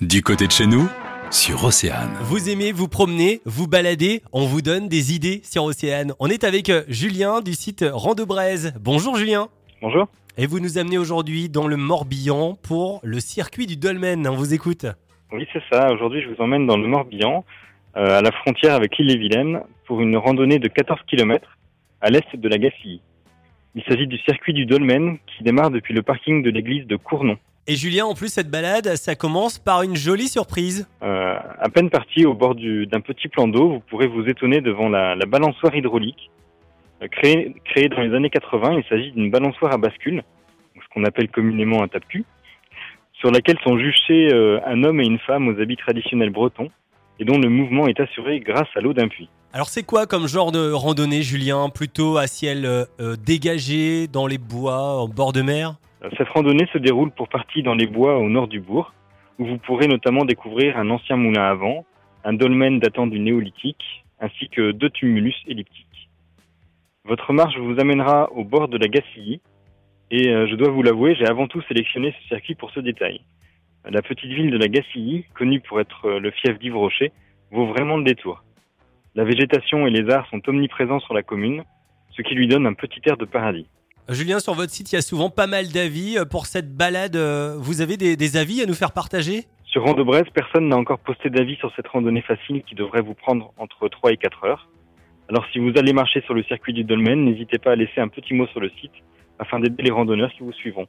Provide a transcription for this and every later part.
Du côté de chez nous, sur Océane. Vous aimez vous promener, vous balader, on vous donne des idées sur Océane. On est avec euh, Julien du site Randebraise. Bonjour Julien. Bonjour. Et vous nous amenez aujourd'hui dans le Morbihan pour le circuit du Dolmen. On vous écoute. Oui, c'est ça. Aujourd'hui, je vous emmène dans le Morbihan, euh, à la frontière avec l'île-et-Vilaine, pour une randonnée de 14 km à l'est de la Gacilly. Il s'agit du circuit du Dolmen qui démarre depuis le parking de l'église de Cournon. Et Julien, en plus, cette balade, ça commence par une jolie surprise. Euh, à peine parti au bord du- d'un petit plan d'eau, vous pourrez vous étonner devant la, la balançoire hydraulique. Euh, créée, créée dans les années 80, il s'agit d'une balançoire à bascule, ce qu'on appelle communément un tape-cul, sur laquelle sont juchés euh, un homme et une femme aux habits traditionnels bretons, et dont le mouvement est assuré grâce à l'eau d'un puits. Alors c'est quoi comme genre de randonnée, Julien? Plutôt à ciel dégagé, dans les bois, en bord de mer? Cette randonnée se déroule pour partie dans les bois au nord du bourg, où vous pourrez notamment découvrir un ancien moulin à vent, un dolmen datant du néolithique, ainsi que deux tumulus elliptiques. Votre marche vous amènera au bord de la Gacilly, et euh, je dois vous l'avouer, j'ai avant tout sélectionné ce circuit pour ce détail. La petite ville de la Gacilly, connue pour être euh, le fief d'Yves Rocher, vaut vraiment le détour. La végétation et les arts sont omniprésents sur la commune, ce qui lui donne un petit air de paradis. Julien, sur votre site, il y a souvent pas mal d'avis. Euh, Pour cette balade, euh, vous avez des, avis à nous faire partager? Sur Randebraise, personne n'a encore posté d'avis sur cette randonnée facile qui devrait vous prendre entre 3 et 4 heures. Alors si vous allez marcher sur le circuit du Dolmen, n'hésitez pas à laisser un petit mot sur le site afin d'aider les randonneurs qui vous suivront.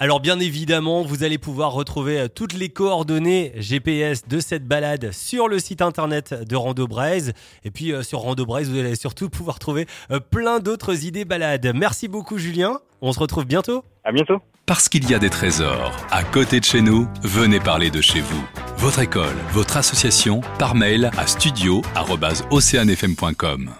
Alors bien évidemment, vous allez pouvoir retrouver euh, toutes les coordonnées GPS de cette balade sur le site internet de Rando Braise. Et puis euh, sur Rando Braise, vous allez surtout pouvoir trouver euh, plein d'autres idées balades. Merci beaucoup Julien, on se retrouve bientôt. À bientôt Parce qu'il y a des trésors à côté de chez nous, venez parler de chez vous. Votre école, votre association, par mail à studio@oceanfm.com.